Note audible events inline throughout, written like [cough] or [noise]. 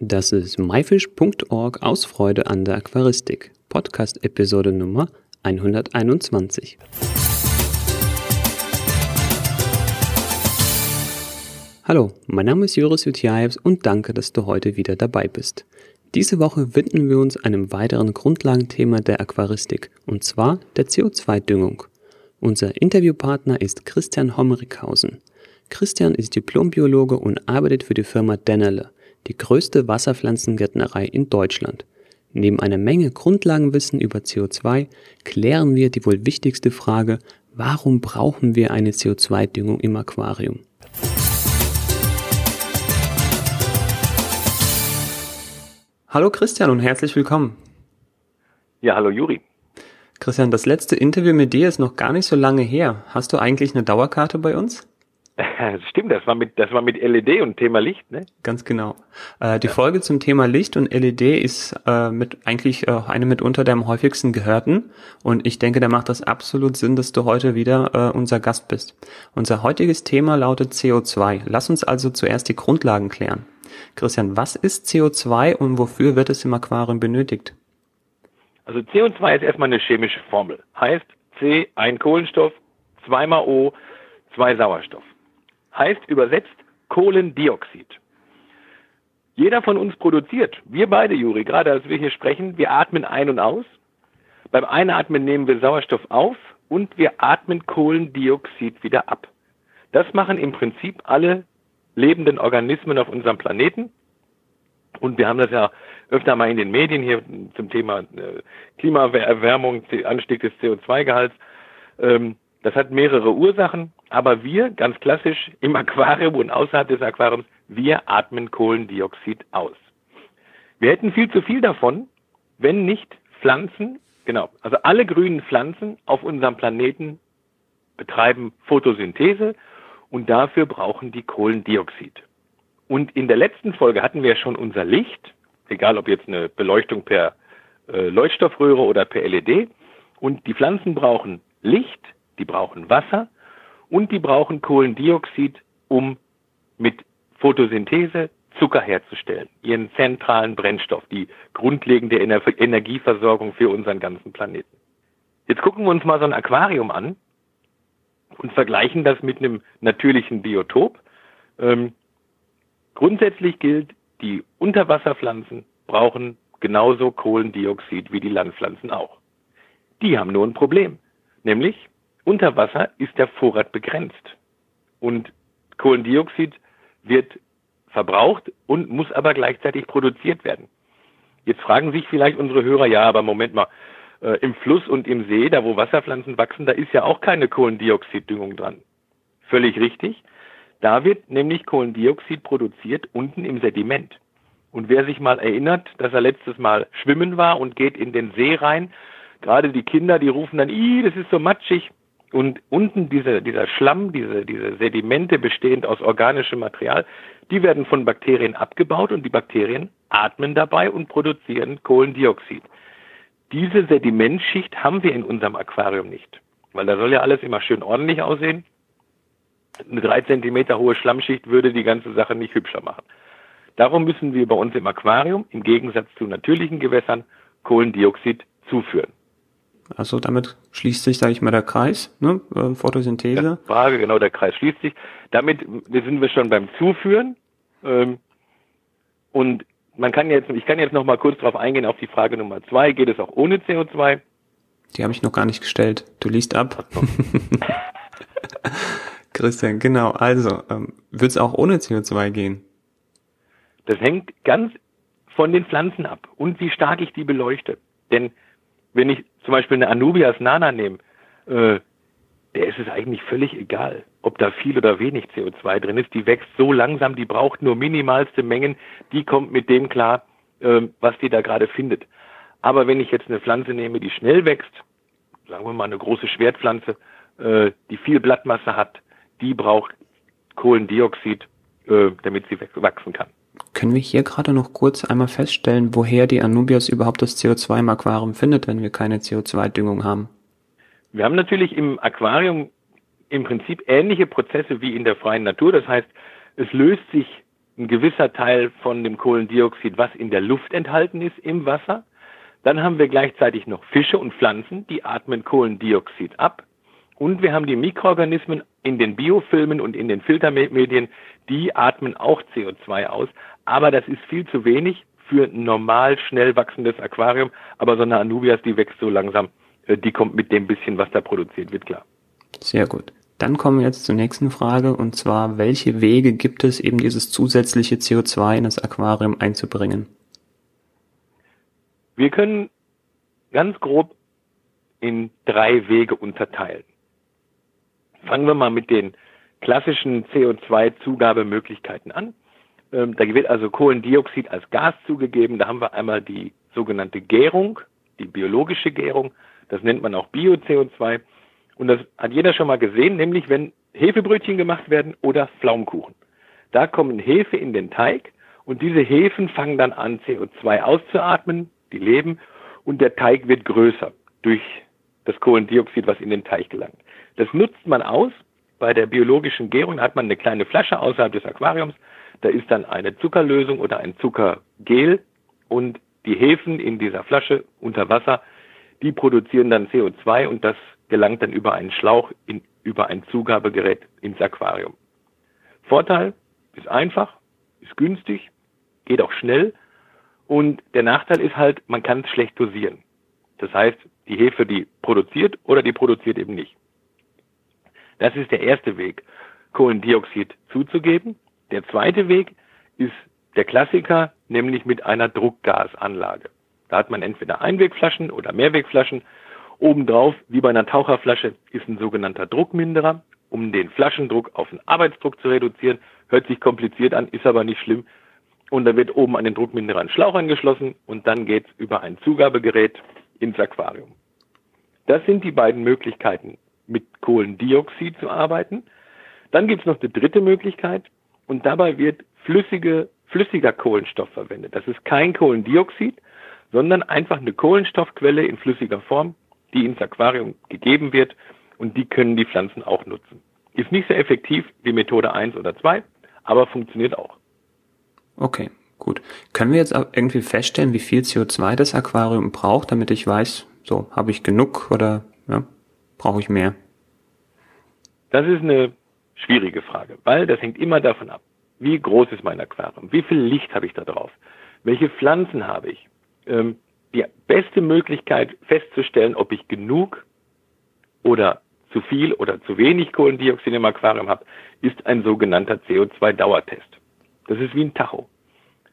Das ist myfish.org aus Freude an der Aquaristik. Podcast Episode Nummer 121. Hallo, mein Name ist Joris Jutjaevs und danke, dass du heute wieder dabei bist. Diese Woche widmen wir uns einem weiteren Grundlagenthema der Aquaristik, und zwar der CO2-Düngung. Unser Interviewpartner ist Christian Hommerichhausen. Christian ist Diplombiologe und arbeitet für die Firma Dennerle die größte Wasserpflanzengärtnerei in Deutschland. Neben einer Menge Grundlagenwissen über CO2 klären wir die wohl wichtigste Frage, warum brauchen wir eine CO2-Düngung im Aquarium? Hallo Christian und herzlich willkommen. Ja, hallo Juri. Christian, das letzte Interview mit dir ist noch gar nicht so lange her. Hast du eigentlich eine Dauerkarte bei uns? Stimmt, das war mit das war mit LED und Thema Licht, ne? Ganz genau. Äh, die ja. Folge zum Thema Licht und LED ist äh, mit eigentlich äh, eine mitunter der am häufigsten gehörten und ich denke, da macht das absolut Sinn, dass du heute wieder äh, unser Gast bist. Unser heutiges Thema lautet CO2. Lass uns also zuerst die Grundlagen klären. Christian, was ist CO2 und wofür wird es im Aquarium benötigt? Also CO2 ist erstmal eine chemische Formel. Heißt C ein Kohlenstoff, zweimal O, zwei Sauerstoff heißt übersetzt Kohlendioxid. Jeder von uns produziert, wir beide, Juri, gerade als wir hier sprechen, wir atmen ein und aus. Beim Einatmen nehmen wir Sauerstoff auf und wir atmen Kohlendioxid wieder ab. Das machen im Prinzip alle lebenden Organismen auf unserem Planeten. Und wir haben das ja öfter mal in den Medien hier zum Thema äh, Klimaerwärmung, Anstieg des CO2-Gehalts. Ähm, das hat mehrere Ursachen, aber wir, ganz klassisch im Aquarium und außerhalb des Aquariums, wir atmen Kohlendioxid aus. Wir hätten viel zu viel davon, wenn nicht Pflanzen, genau, also alle grünen Pflanzen auf unserem Planeten betreiben Photosynthese und dafür brauchen die Kohlendioxid. Und in der letzten Folge hatten wir schon unser Licht, egal ob jetzt eine Beleuchtung per äh, Leuchtstoffröhre oder per LED. Und die Pflanzen brauchen Licht, die brauchen Wasser und die brauchen Kohlendioxid, um mit Photosynthese Zucker herzustellen, ihren zentralen Brennstoff, die grundlegende Ener Energieversorgung für unseren ganzen Planeten. Jetzt gucken wir uns mal so ein Aquarium an und vergleichen das mit einem natürlichen Biotop. Ähm, grundsätzlich gilt, die Unterwasserpflanzen brauchen genauso Kohlendioxid wie die Landpflanzen auch. Die haben nur ein Problem, nämlich unter Wasser ist der Vorrat begrenzt. Und Kohlendioxid wird verbraucht und muss aber gleichzeitig produziert werden. Jetzt fragen sich vielleicht unsere Hörer, ja, aber Moment mal, äh, im Fluss und im See, da wo Wasserpflanzen wachsen, da ist ja auch keine Kohlendioxiddüngung dran. Völlig richtig. Da wird nämlich Kohlendioxid produziert unten im Sediment. Und wer sich mal erinnert, dass er letztes Mal schwimmen war und geht in den See rein, gerade die Kinder, die rufen dann, ih, das ist so matschig. Und unten diese, dieser Schlamm, diese, diese Sedimente bestehend aus organischem Material, die werden von Bakterien abgebaut und die Bakterien atmen dabei und produzieren Kohlendioxid. Diese Sedimentschicht haben wir in unserem Aquarium nicht, weil da soll ja alles immer schön ordentlich aussehen. Eine drei Zentimeter hohe Schlammschicht würde die ganze Sache nicht hübscher machen. Darum müssen wir bei uns im Aquarium im Gegensatz zu natürlichen Gewässern Kohlendioxid zuführen. Also damit schließt sich, sage ich mal, der Kreis, ne? Äh, Photosynthese. Frage, genau, der Kreis schließt sich. Damit sind wir schon beim Zuführen. Ähm, und man kann jetzt, ich kann jetzt noch mal kurz darauf eingehen, auf die Frage Nummer zwei. Geht es auch ohne CO2? Die habe ich noch gar nicht gestellt. Du liest ab. [laughs] Christian, genau. Also, ähm, wird es auch ohne CO2 gehen? Das hängt ganz von den Pflanzen ab und wie stark ich die beleuchte. Denn wenn ich zum Beispiel eine Anubias Nana nehme, äh, der ist es eigentlich völlig egal, ob da viel oder wenig CO2 drin ist. Die wächst so langsam, die braucht nur minimalste Mengen, die kommt mit dem klar, äh, was die da gerade findet. Aber wenn ich jetzt eine Pflanze nehme, die schnell wächst, sagen wir mal eine große Schwertpflanze, äh, die viel Blattmasse hat, die braucht Kohlendioxid, äh, damit sie wachsen kann. Können wir hier gerade noch kurz einmal feststellen, woher die Anubias überhaupt das CO2 im Aquarium findet, wenn wir keine CO2-Düngung haben? Wir haben natürlich im Aquarium im Prinzip ähnliche Prozesse wie in der freien Natur. Das heißt, es löst sich ein gewisser Teil von dem Kohlendioxid, was in der Luft enthalten ist, im Wasser. Dann haben wir gleichzeitig noch Fische und Pflanzen, die atmen Kohlendioxid ab. Und wir haben die Mikroorganismen in den Biofilmen und in den Filtermedien, die atmen auch CO2 aus. Aber das ist viel zu wenig für ein normal schnell wachsendes Aquarium. Aber so eine Anubias, die wächst so langsam, äh, die kommt mit dem bisschen, was da produziert wird, klar. Sehr gut. Dann kommen wir jetzt zur nächsten Frage und zwar, welche Wege gibt es eben dieses zusätzliche CO2 in das Aquarium einzubringen? Wir können ganz grob in drei Wege unterteilen. Fangen wir mal mit den klassischen CO2-Zugabemöglichkeiten an. Ähm, da wird also Kohlendioxid als Gas zugegeben. Da haben wir einmal die sogenannte Gärung, die biologische Gärung. Das nennt man auch Bio-CO2. Und das hat jeder schon mal gesehen, nämlich wenn Hefebrötchen gemacht werden oder Pflaumenkuchen. Da kommen Hefe in den Teig und diese Hefen fangen dann an, CO2 auszuatmen, die leben, und der Teig wird größer durch das Kohlendioxid, was in den Teig gelangt. Das nutzt man aus. Bei der biologischen Gärung hat man eine kleine Flasche außerhalb des Aquariums. Da ist dann eine Zuckerlösung oder ein Zuckergel und die Hefen in dieser Flasche unter Wasser, die produzieren dann CO2 und das gelangt dann über einen Schlauch in, über ein Zugabegerät ins Aquarium. Vorteil ist einfach, ist günstig, geht auch schnell und der Nachteil ist halt, man kann es schlecht dosieren. Das heißt, die Hefe, die produziert oder die produziert eben nicht. Das ist der erste Weg, Kohlendioxid zuzugeben. Der zweite Weg ist der Klassiker, nämlich mit einer Druckgasanlage. Da hat man entweder Einwegflaschen oder Mehrwegflaschen Obendrauf, wie bei einer Taucherflasche, ist ein sogenannter Druckminderer, um den Flaschendruck auf den Arbeitsdruck zu reduzieren. Hört sich kompliziert an, ist aber nicht schlimm. Und da wird oben an den Druckminderer ein Schlauch angeschlossen und dann geht's über ein Zugabegerät ins Aquarium. Das sind die beiden Möglichkeiten, mit Kohlendioxid zu arbeiten. Dann gibt's noch die dritte Möglichkeit und dabei wird flüssige, flüssiger Kohlenstoff verwendet. Das ist kein Kohlendioxid, sondern einfach eine Kohlenstoffquelle in flüssiger Form, die ins Aquarium gegeben wird und die können die Pflanzen auch nutzen. Ist nicht so effektiv wie Methode 1 oder 2, aber funktioniert auch. Okay, gut. Können wir jetzt irgendwie feststellen, wie viel CO2 das Aquarium braucht, damit ich weiß, so habe ich genug oder ja, brauche ich mehr? Das ist eine schwierige Frage, weil das hängt immer davon ab, wie groß ist mein Aquarium, wie viel Licht habe ich da drauf, welche Pflanzen habe ich, ähm, die beste Möglichkeit festzustellen, ob ich genug oder zu viel oder zu wenig Kohlendioxid im Aquarium habe, ist ein sogenannter CO2-Dauertest. Das ist wie ein Tacho.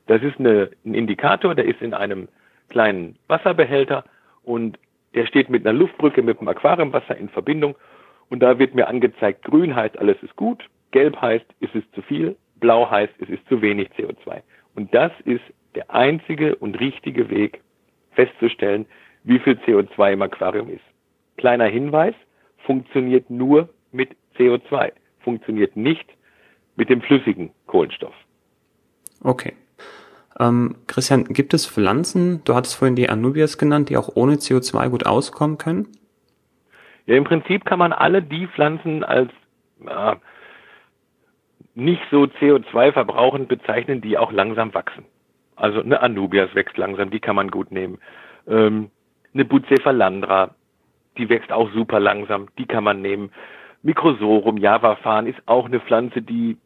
Das ist eine, ein Indikator, der ist in einem kleinen Wasserbehälter und der steht mit einer Luftbrücke mit dem Aquariumwasser in Verbindung und da wird mir angezeigt, grün heißt alles ist gut, gelb heißt es ist zu viel, blau heißt es ist zu wenig CO2. Und das ist der einzige und richtige Weg, festzustellen, wie viel CO2 im Aquarium ist. Kleiner Hinweis, funktioniert nur mit CO2, funktioniert nicht mit dem flüssigen Kohlenstoff. Okay. Ähm, Christian, gibt es Pflanzen, du hattest vorhin die Anubias genannt, die auch ohne CO2 gut auskommen können? Ja, im Prinzip kann man alle die Pflanzen als äh, nicht so CO2 verbrauchend bezeichnen, die auch langsam wachsen. Also eine Anubias wächst langsam, die kann man gut nehmen. Ähm, eine Bucephalandra, die wächst auch super langsam, die kann man nehmen. Microsorum Javafan ist auch eine Pflanze, die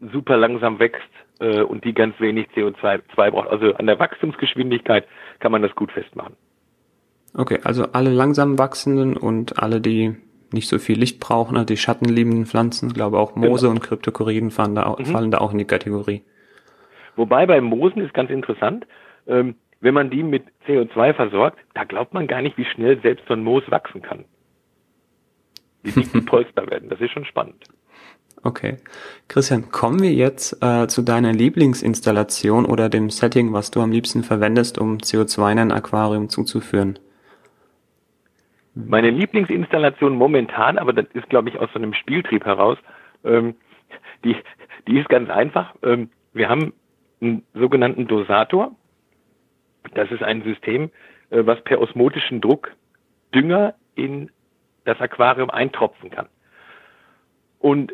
super langsam wächst äh, und die ganz wenig CO2 braucht. Also an der Wachstumsgeschwindigkeit kann man das gut festmachen. Okay, also alle langsam wachsenden und alle, die nicht so viel Licht brauchen, also die schattenliebenden Pflanzen, glaube auch Moose genau. und Kryptokoriden fallen da, auch, mhm. fallen da auch in die Kategorie. Wobei bei Moosen ist ganz interessant, ähm, wenn man die mit CO2 versorgt, da glaubt man gar nicht, wie schnell selbst so ein Moos wachsen kann. Wie dick die [laughs] Polster werden. Das ist schon spannend. Okay. Christian, kommen wir jetzt äh, zu deiner Lieblingsinstallation oder dem Setting, was du am liebsten verwendest, um CO2 in ein Aquarium zuzuführen. Meine Lieblingsinstallation momentan, aber das ist, glaube ich, aus so einem Spieltrieb heraus, ähm, die, die ist ganz einfach. Ähm, wir haben einen sogenannten Dosator. Das ist ein System, äh, was per osmotischen Druck Dünger in das Aquarium eintropfen kann. Und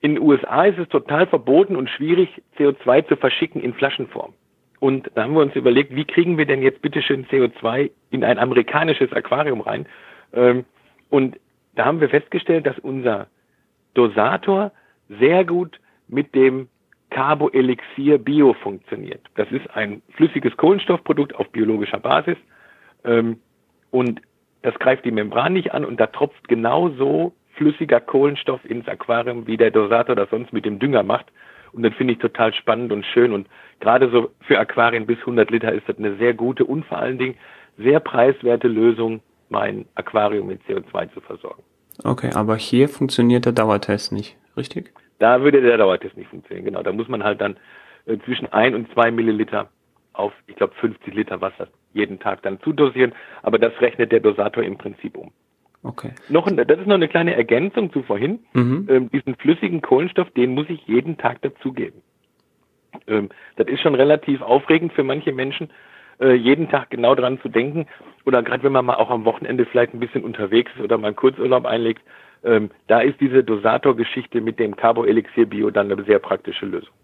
in den USA ist es total verboten und schwierig, CO2 zu verschicken in Flaschenform. Und da haben wir uns überlegt, wie kriegen wir denn jetzt bitteschön CO2 in ein amerikanisches Aquarium rein? Ähm, und da haben wir festgestellt, dass unser Dosator sehr gut mit dem Carboelixir Bio funktioniert. Das ist ein flüssiges Kohlenstoffprodukt auf biologischer Basis ähm, und das greift die Membran nicht an und da tropft genauso flüssiger Kohlenstoff ins Aquarium, wie der Dosator das sonst mit dem Dünger macht. Und das finde ich total spannend und schön. Und gerade so für Aquarien bis 100 Liter ist das eine sehr gute und vor allen Dingen sehr preiswerte Lösung, mein Aquarium mit CO2 zu versorgen. Okay, aber hier funktioniert der Dauertest nicht, richtig? Da würde der Dauertest nicht funktionieren, genau. Da muss man halt dann äh, zwischen ein und zwei Milliliter auf, ich glaube, 50 Liter Wasser jeden Tag dann zudosieren. Aber das rechnet der Dosator im Prinzip um. Okay. Noch, das ist noch eine kleine Ergänzung zu vorhin. Mhm. Ähm, diesen flüssigen Kohlenstoff, den muss ich jeden Tag dazugeben. Ähm, das ist schon relativ aufregend für manche Menschen, äh, jeden Tag genau dran zu denken. Oder gerade wenn man mal auch am Wochenende vielleicht ein bisschen unterwegs ist oder mal einen Kurzurlaub einlegt, ähm, da ist diese Dosator-Geschichte mit dem Carboelixir Bio dann eine sehr praktische Lösung.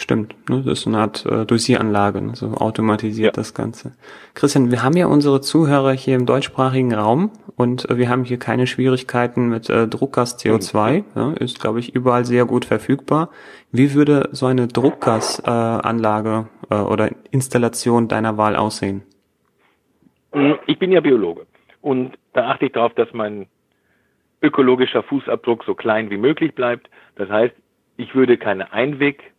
Stimmt, ne? das ist eine Art äh, Dosieranlage, ne? so automatisiert ja. das Ganze. Christian, wir haben ja unsere Zuhörer hier im deutschsprachigen Raum und äh, wir haben hier keine Schwierigkeiten mit äh, Druckgas CO2, mhm. ja, ist glaube ich überall sehr gut verfügbar. Wie würde so eine Druckgasanlage äh, äh, oder Installation deiner Wahl aussehen? Mhm, ich bin ja Biologe und da achte ich darauf, dass mein ökologischer Fußabdruck so klein wie möglich bleibt. Das heißt, ich würde keine Einweg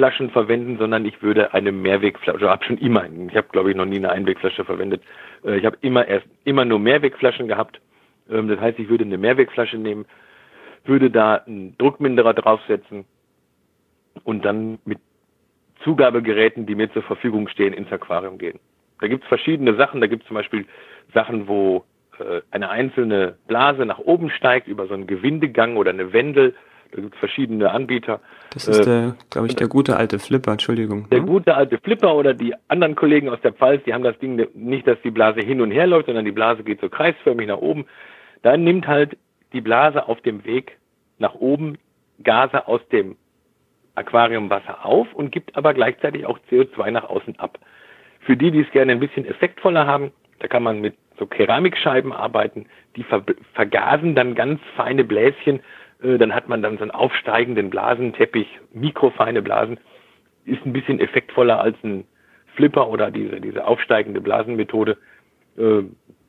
Flaschen verwenden, sondern ich würde eine Mehrwegflasche, also habe schon immer, ich habe glaube ich noch nie eine Einwegflasche verwendet. Äh, ich habe immer erst immer nur Mehrwegflaschen gehabt. Ähm, das heißt, ich würde eine Mehrwegflasche nehmen, würde da einen Druckminderer draufsetzen und dann mit Zugabegeräten, die mir zur Verfügung stehen, ins Aquarium gehen. Da gibt es verschiedene Sachen. Da gibt es zum Beispiel Sachen, wo äh, eine einzelne Blase nach oben steigt über so einen Gewindegang oder eine Wendel da gibt es verschiedene Anbieter. Das ist der, glaube ich, der gute alte Flipper, Entschuldigung. Der ne? gute alte Flipper oder die anderen Kollegen aus der Pfalz, die haben das Ding nicht, dass die Blase hin und her läuft, sondern die Blase geht so kreisförmig nach oben. Dann nimmt halt die Blase auf dem Weg nach oben Gase aus dem Aquariumwasser auf und gibt aber gleichzeitig auch CO2 nach außen ab. Für die, die es gerne ein bisschen effektvoller haben, da kann man mit so Keramikscheiben arbeiten, die ver vergasen dann ganz feine Bläschen äh, dann hat man dann so einen aufsteigenden Blasenteppich, mikrofeine Blasen, ist ein bisschen effektvoller als ein Flipper oder diese, diese aufsteigende Blasenmethode. Äh,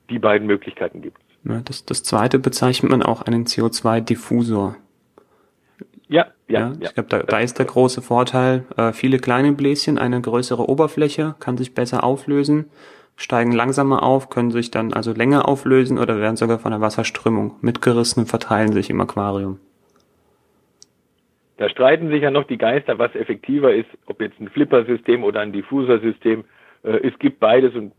die beiden Möglichkeiten gibt es. das, das zweite bezeichnet man auch einen CO2-Diffusor. Ja, ja, ja. Ich glaube, da, da ist der große Vorteil, äh, viele kleine Bläschen, eine größere Oberfläche, kann sich besser auflösen steigen langsamer auf, können sich dann also länger auflösen oder werden sogar von der Wasserströmung mitgerissen und verteilen sich im Aquarium. Da streiten sich ja noch die Geister, was effektiver ist, ob jetzt ein Flippersystem oder ein Diffusersystem. Äh, es gibt beides und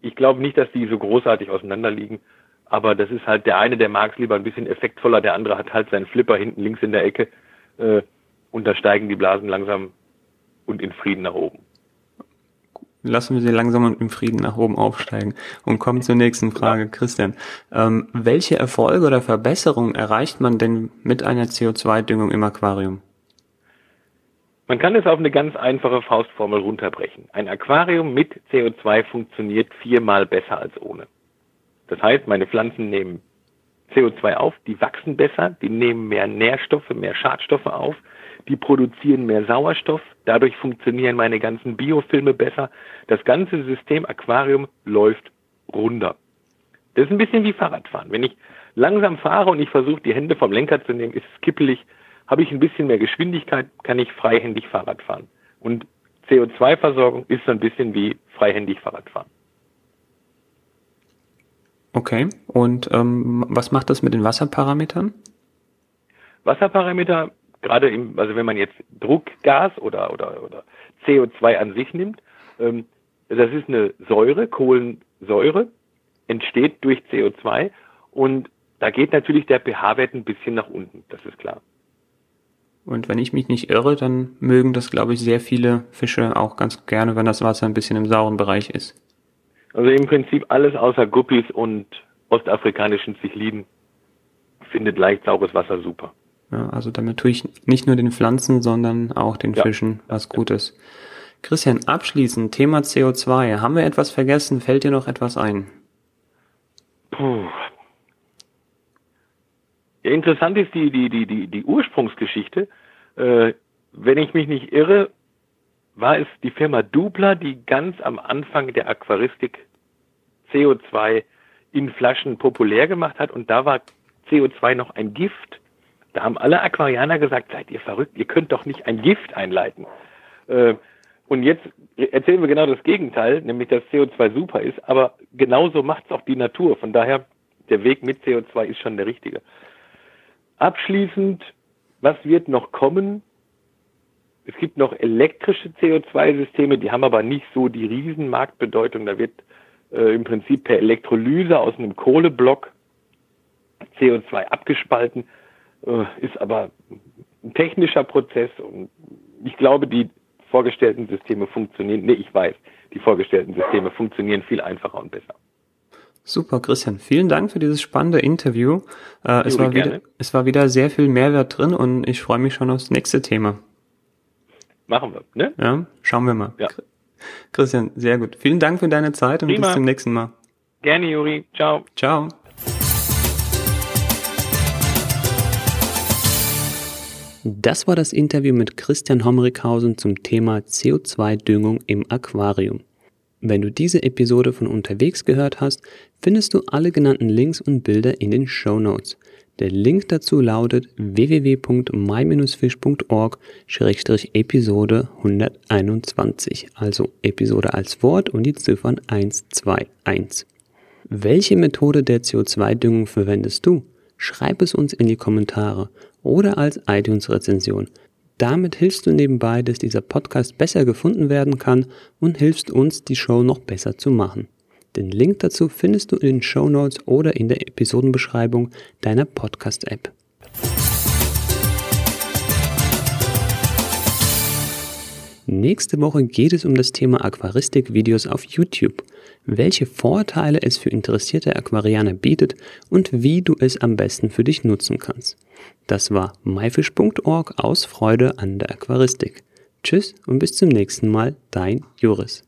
ich glaube nicht, dass die so großartig auseinanderliegen. Aber das ist halt der eine, der mag es lieber ein bisschen effektvoller, der andere hat halt seinen Flipper hinten links in der Ecke äh, und da steigen die Blasen langsam und in Frieden nach oben lassen wir sie langsam und im Frieden nach oben aufsteigen und kommen zur nächsten Frage. Christian, ähm, welche Erfolge oder Verbesserungen erreicht man denn mit einer CO2-Düngung im Aquarium? Man kann es auf eine ganz einfache Faustformel runterbrechen. Ein Aquarium mit CO2 funktioniert viermal besser als ohne. Das heißt, meine Pflanzen nehmen CO2 auf, die wachsen besser, die nehmen mehr Nährstoffe, mehr Schadstoffe auf, die produzieren mehr Sauerstoff, dadurch funktionieren meine ganzen Biofilme besser. Das ganze System Aquarium läuft runder. Das ist ein bisschen wie Fahrradfahren. Wenn ich langsam fahre und ich versuche, die Hände vom Lenker zu nehmen, ist es kippelig, habe ich ein bisschen mehr Geschwindigkeit, kann ich freihändig Fahrrad fahren. Und CO2-Versorgung ist so ein bisschen wie freihändig Fahrradfahren. Okay, und ähm, was macht das mit den Wasserparametern? Wasserparameter gerade im, also wenn man jetzt Druckgas oder, oder, oder CO2 an sich nimmt, ähm, das ist eine Säure, Kohlensäure, entsteht durch CO2 und da geht natürlich der pH-Wert ein bisschen nach unten, das ist klar. Und wenn ich mich nicht irre, dann mögen das, glaube ich, sehr viele Fische auch ganz gerne, wenn das Wasser ein bisschen im sauren Bereich ist. Also im Prinzip alles außer Guppies und ostafrikanischen Zichliden findet leicht saures Wasser super. Ja, also damit tue ich nicht nur den Pflanzen, sondern auch den Ja. Fischen was Gutes. Christian, abschließend, Thema CO2. Haben wir etwas vergessen? Fällt dir noch etwas ein? Puh. Ja, interessant ist die, die, die, die, die Ursprungsgeschichte. Äh, wenn ich mich nicht irre, war es die Firma Dupla, die ganz am Anfang der Aquaristik CO2 in Flaschen populär gemacht hat und da war CO2 noch ein Gift. Da haben alle Aquarianer gesagt, seid ihr verrückt, ihr könnt doch nicht ein Gift einleiten. Äh, und jetzt erzählen wir genau das Gegenteil, nämlich dass CO2 super ist, aber genauso macht es auch die Natur. Von daher, der Weg mit CO2 ist schon der richtige. Abschließend, was wird noch kommen? Es gibt noch elektrische CO2-Systeme, die haben aber nicht so die Riesenmarktbedeutung. Da wird äh, im Prinzip per Elektrolyse aus einem Kohleblock CO2 abgespalten, äh, ist aber ein technischer Prozess und ich glaube, die vorgestellten Systeme funktionieren, nee, ich weiß, die vorgestellten Systeme funktionieren viel einfacher und besser. Super, Christian. Vielen Dank für dieses spannende Interview. Äh, es, war wieder, es war wieder sehr viel Mehrwert drin und ich freue mich schon aufs nächste Thema. Machen wir, ne? Ja, schauen wir mal. Ja. Christian, sehr gut. Vielen Dank für deine Zeit und Prima. bis zum nächsten Mal. Gerne, Juri. Ciao. Ciao. Das war das Interview mit Christian Homrichhausen zum Thema CO2-Düngung im Aquarium. Wenn du diese Episode von unterwegs gehört hast, findest du alle genannten Links und Bilder in den Show Notes. Der Link dazu lautet www.my-fish.org-episode 121, also Episode als Wort und die Ziffern 121. Welche Methode der CO2-Düngung verwendest du? Schreib es uns in die Kommentare oder als iTunes-Rezension. Damit hilfst du nebenbei, dass dieser Podcast besser gefunden werden kann und hilfst uns, die Show noch besser zu machen. Den Link dazu findest du in den Show Notes oder in der Episodenbeschreibung deiner Podcast-App. Nächste Woche geht es um das Thema Aquaristik-Videos auf YouTube, welche Vorteile es für interessierte Aquarianer bietet und wie du es am besten für dich nutzen kannst. Das war myfish.org aus Freude an der Aquaristik. Tschüss und bis zum nächsten Mal, dein Joris.